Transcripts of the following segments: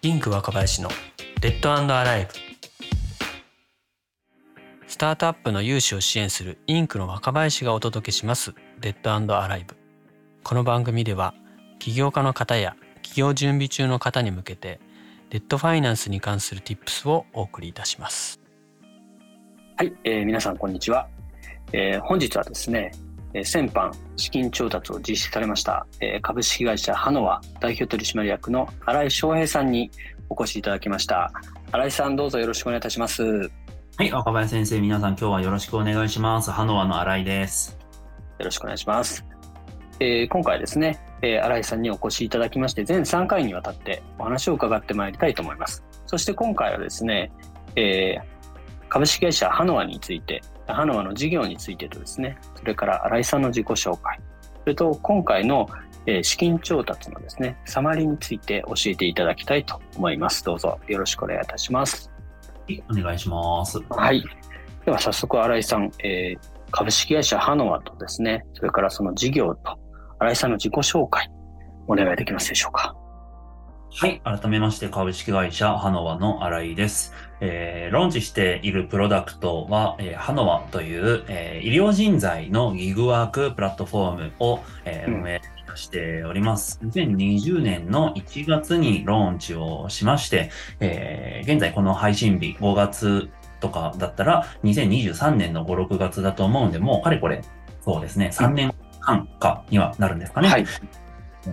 インク若林のデッドアライブスタートアップの融資を支援するインクの若林がお届けしますデッドアライブこの番組では起業家の方や起業準備中の方に向けてデッドファイナンスに関する Tips をお送りいたします。はい、えー、皆さんこんにちは、えー、本日はですね先般資金調達を実施されました株式会社ハノワ代表取締役の新井翔平さんにお越しいただきました。新井さんどうぞよろしくお願いいたします。はい若林先生皆さん今日はよろしくお願いします。ハノワの新井です。よろしくお願いします、えー、今回ですね、えー、新井さんにお越しいただきまして全3回にわたってお話を伺ってまいりたいと思います。そして今回はですね、えー、株式会社ハノワについてハノワの事業についてとですね、それから新井さんの自己紹介、それと今回の資金調達のですね、サマリーについて教えていただきたいと思います。どうぞよろしくお願いいたします。お願いします。はい。では早速新井さん、えー、株式会社ハノワとですね、それからその事業と新井さんの自己紹介、お願いできますでしょうか。はい。改めまして、株式会社ハノワの新井です。えー、ローンチしているプロダクトは、えー、ハノワという、えー、医療人材のギグワークプラットフォームを、えー、運営しております。2020年の1月にローンチをしまして、えー、現在この配信日5月とかだったら2023年の5、6月だと思うんで、もうかれこれ、そうですね、3年半かにはなるんですかね。はい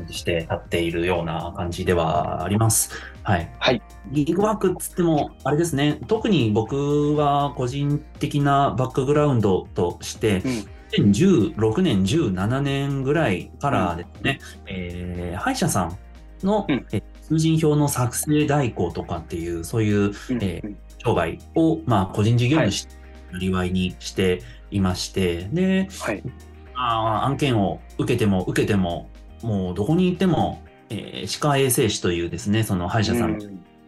して立っているような感じではあります。はい。はい。ギグワークっつっても、あれですね、特に僕は個人的なバックグラウンドとして、うん2016年、17年ぐらいからですね、うん、えー、歯医者さんの、うん、え通人表の作成代行とかっていう、そういう、うん、えー、商売を、まあ、個人事業主のりわいにしていまして、で、はい、あ案件を受けても受けてももうどこにいても、えー、歯科衛生士というですね、その歯医者さん、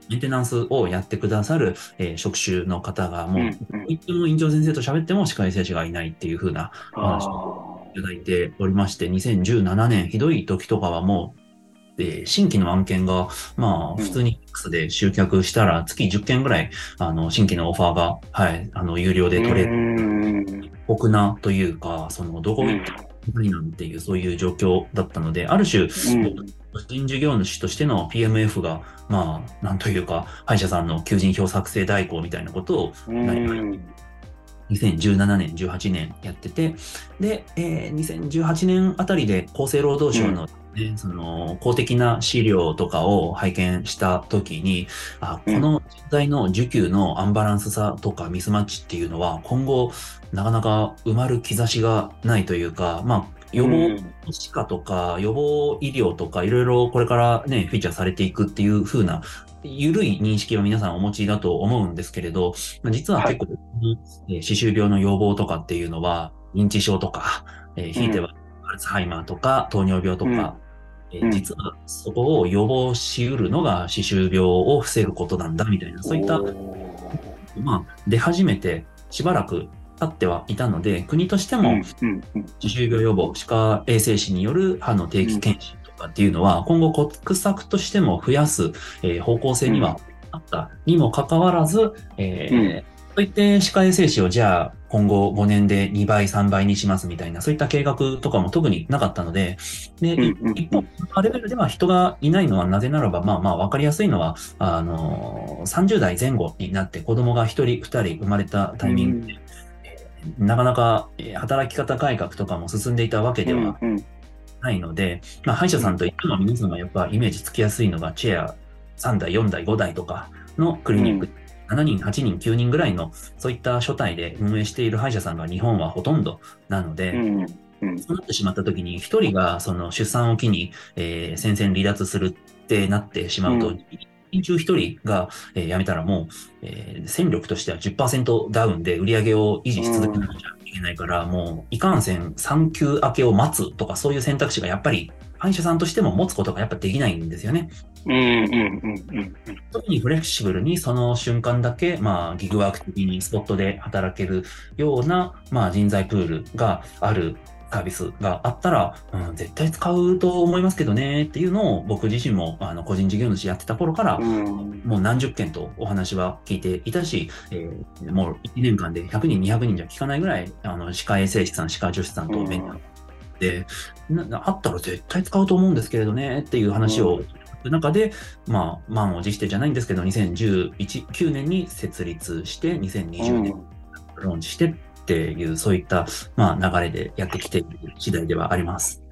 メンテナンスをやってくださる、えー、職種の方が、もう、どこ行っても院長先生と喋っても歯科衛生士がいないっていうふうな話をいただいておりまして、2017年、ひどい時とかはもう、えー、新規の案件が、まあ、普通に X で集客したら、月10件ぐらい、あの、新規のオファーが、はい、あの、有料で取れる、酷なというか、その、どこ行っても何なんていう、そういう状況だったので、ある種、個人事業主としての PMF が、まあ、なんというか、歯医者さんの求人票作成代行みたいなことを、2017年、18年やってて、で、えー、2018年あたりで厚生労働省の、ね、うん、その公的な資料とかを拝見したときに、あこの人材の需給のアンバランスさとかミスマッチっていうのは今後なかなか埋まる兆しがないというか、まあ、予防歯科とか予防医療とかいろいろこれからね、フィーチャーされていくっていう風な緩い認識は皆さんお持ちだと思うんですけれど、実は結構、はい、歯周病の予防とかっていうのは、認知症とか、えー、ひいてはアルツハイマーとか糖尿病とか、うん、えー、実はそこを予防しうるのが歯周病を防ぐことなんだみたいな、そういった、まあ、出始めてしばらく経ってはいたので、国としても、歯周病予防、歯科衛生士による歯の定期検診とかっていうのは、今後国策としても増やす、えー、方向性にはあったにもかかわらず、えー、そういって歯科衛生士をじゃあ今後5年で2倍、3倍にしますみたいな、そういった計画とかも特になかったので、で、一方、レベルでは人がいないのはなぜならば、まあまあわかりやすいのは、あの、30代前後になって子供が1人、2人生まれたタイミングで、なかなか働き方改革とかも進んでいたわけではないので、まあ、歯医者さんといっても皆さんがやっぱイメージつきやすいのが、チェア3台、4台、5台とかのクリニック、うん、7人、8人、9人ぐらいのそういった書体で運営している歯医者さんが日本はほとんどなので、うんうん、そうなってしまった時に、一人がその出産を機に、えー、戦線離脱するってなってしまうと、うん。人中1人が、えー、辞めたらもう、えー、戦力としては10%ダウンで売り上げを維持し続けなきゃいけないから、うん、もういかんせん産休明けを待つとかそういう選択肢がやっぱり歯医者さんとしても持つことがやっぱできないんですよね。うんうんうんうん、特にフレキシブルにその瞬間だけ、まあ、ギグワーク的にスポットで働けるような、まあ、人材プールがあるサービスがあったら、うん、絶対使うと思いますけどねっていうのを僕自身もあの個人事業主やってた頃から、うんもう何十件とお話は聞いていたし、えーもう1年間で100人、200人じゃ聞かないぐらい、あの歯科衛生士さん、歯科助手さんと面談あったら絶対使うと思うんですけれどねっていう話を中で、まあ、満を持してじゃないんですけど、2019年に設立して、2020年ローンチしてっていう、そういった、まあ、流れでやってきている次第ではあります。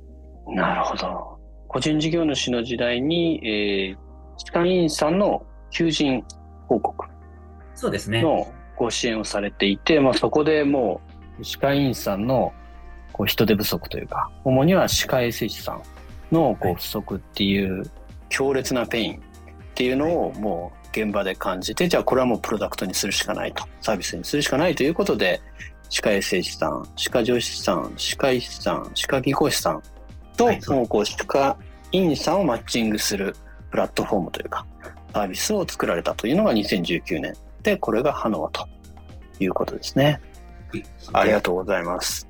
なるほど。個人事業主の時代に、えー、歯科医院さんの求人広告そうですね。のご支援をされていて、まあ、そこでもう歯科医院さんのこう人手不足というか、主には歯科衛生士さんのこはいう不足っていう強烈なペインっていうのをもう現場で感じて、じゃあこれはもうプロダクトにするしかないと、サービスにするしかないということで、歯科衛生士さん、歯科助手さん、歯科医師さん、歯科技工士さんと、もうこう歯科医院さんをマッチングするプラットフォームというか、サービスを作られたというのが2019年で、これが HANOWA ということですね。ありがとうございます。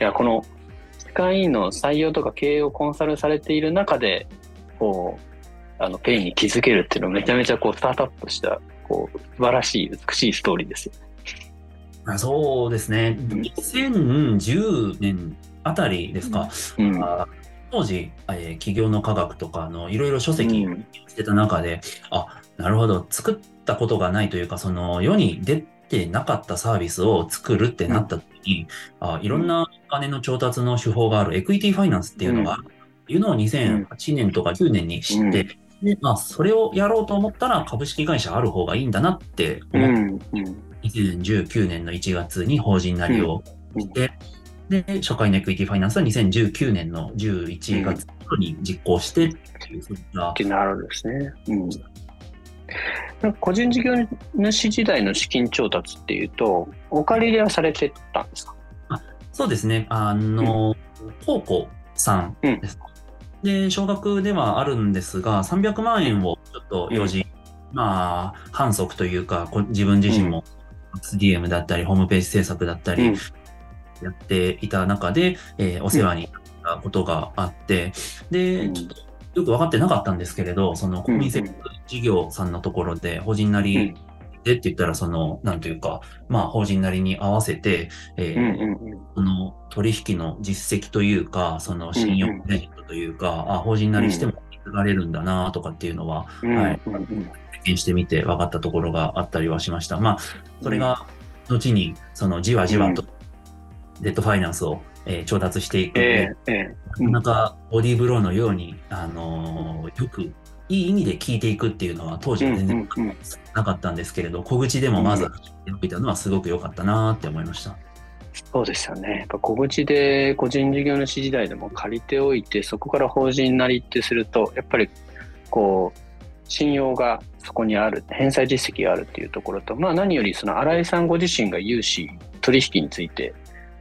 いや、この歯科医院の採用とか経営をコンサルされている中で、こう、あの、ペインに気づけるっていうのはめちゃめちゃこう、スタートアップした、こう、素晴らしい、美しいストーリーですよ。あそうですね。2010年あたりですか？うん。あ当時、えー起業の科学とかのいろいろ書籍うんしてた中で、あ、なるほど、作ったことがないというか、その世に出てなかったサービスを作るってなった時に、あいろんなお金の調達の手法があるエクイティファイナンスっていうのがあるっていうのを2008年とか9年に知って、で、まあ、それをやろうと思ったら株式会社ある方がいいんだなって思って、うん。うん。2019年の1月に法人成りをして、で、初回のエクイティファイナンスは2019年の11月に実行してっていう、そういったなるんですね。うん。個人事業主時代の資金調達っていうと、お借り入れはされてたんですか？そうですね。あの、公庫さんです。で、少額ではあるんですが、300万円をちょっと融資、まあ、反則というか、こ自分自身も SDM だったり、ホームページ制作だったり、うん。やっていた中で、えーお世話になったことがあって、で、うん。ちょっとよく分かってなかったんですけれど、その公民設事業さんのところで、法人なりでって言ったら、その、なんというか、まあ、法人なりに合わせて、えーうんうんうん。その取引の実績というか、その信用クレジットというか、あ、法人なりしても引かれるんだなとかっていうのは、うんはい。経験してみて分かったところがあったりはしました。まあ、それが、後に、そのじわじわと、デッドファイナンスを、えー調達していくええええなかなかボディーブローのように、あのーよく、いい意味で聞いていくっていうのは当時は全然うんうんうんなかったんですけれど、小口でもまず始めておいたのはすごく良かったなって思いました。そうですよね。やっぱ小口で個人事業主時代でも借りておいて、そこから法人なりってすると、やっぱりこう、信用がそこにある、返済実績があるっていうところと、まあ何よりその新井さんご自身が融資、取引について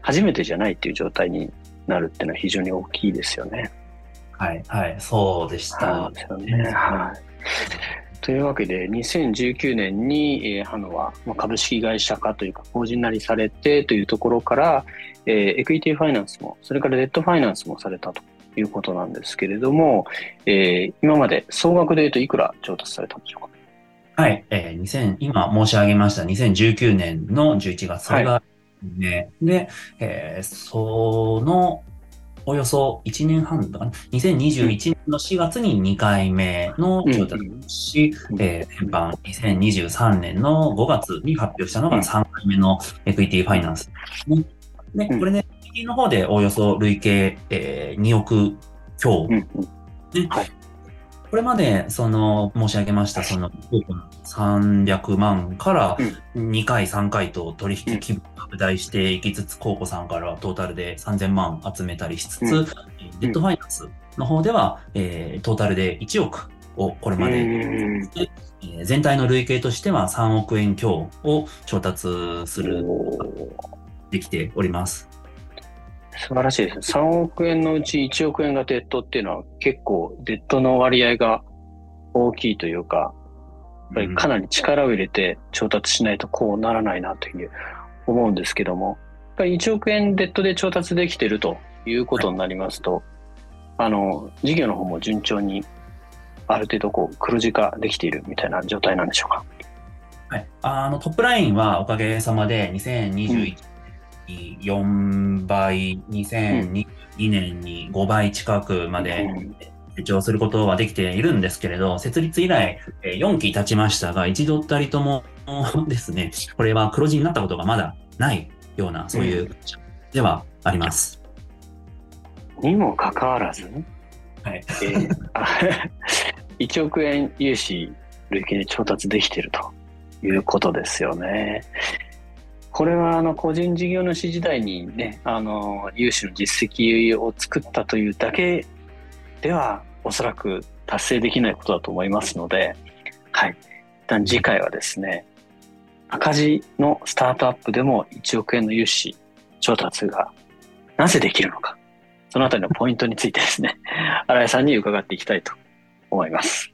初めてじゃないっていう状態になるっていうのは非常に大きいですよね。はい、はい、そうでしたそう。ですよね。はい。というわけで、2019年に、えー、 HANOWA は、まあ、株式会社化というか、法人成りされてというところから、えーエクイティファイナンスも、それからデットファイナンスもされたということなんですけれども、えー今まで総額で言うといくら調達されたんでしょうか？はい、えー、2000今申し上げました2019年の11月、それが、ね、で、えーその、およそ1年半だかな、2021年の4月に2回目の調達をし、うんえー、返還2023年の5月に発表したのが3回目のエクイティファイナンスね。で、うん。これね、右の方でおよそ累計、えー2億強。うんうんこれまで、その、申し上げました、その、300万から2回、3回と取引規模拡大していきつつ、コーコさんからはトータルで3000万集めたりしつつ、うん。デッドファイナンスの方では、えートータルで1億をこれまで、全体の累計としては3億円強を調達する、できております。素晴らしいですね。3億円のうち1億円がデッドっていうのは結構デッドの割合が大きいというか、やっぱりかなり力を入れて調達しないとこうならないなというふうに思うんですけども、やっぱり1億円デッドで調達できてるということになりますと、あの事業の方も順調にある程度こう黒字化できているみたいな状態なんでしょうか？はい、あのトップラインはおかげさまで2021年に4倍、2022年に5倍近くまで成長することはできているんですけれど、設立以来4期経ちましたが、一度たりともですね、これは黒字になったことがまだないような、そういうではあります。にもかかわらず、はいえー、1億円融資累計で調達できているということですよね。これはあの個人事業主時代にね、あの融資の実績を作ったというだけではおそらく達成できないことだと思いますので、はい。一旦次回はですね、赤字のスタートアップでも1億円の融資調達がなぜできるのか、そのあたりのポイントについてですね、新井さんに伺っていきたいと思います。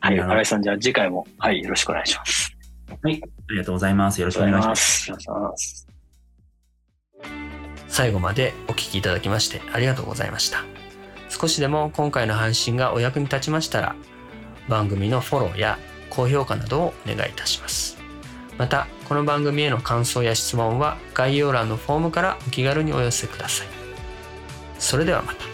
はい、新井さん、じゃあ次回も、はい、よろしくお願いします。はい、ありがとうございます。よろしくお願いします。ます最後までお聞きいただきましてありがとうございました。少しでも今回の配信がお役に立ちましたら、番組のフォローや高評価などをお願いいたします。また、この番組への感想や質問は概要欄のフォームからお気軽にお寄せください。それではまた。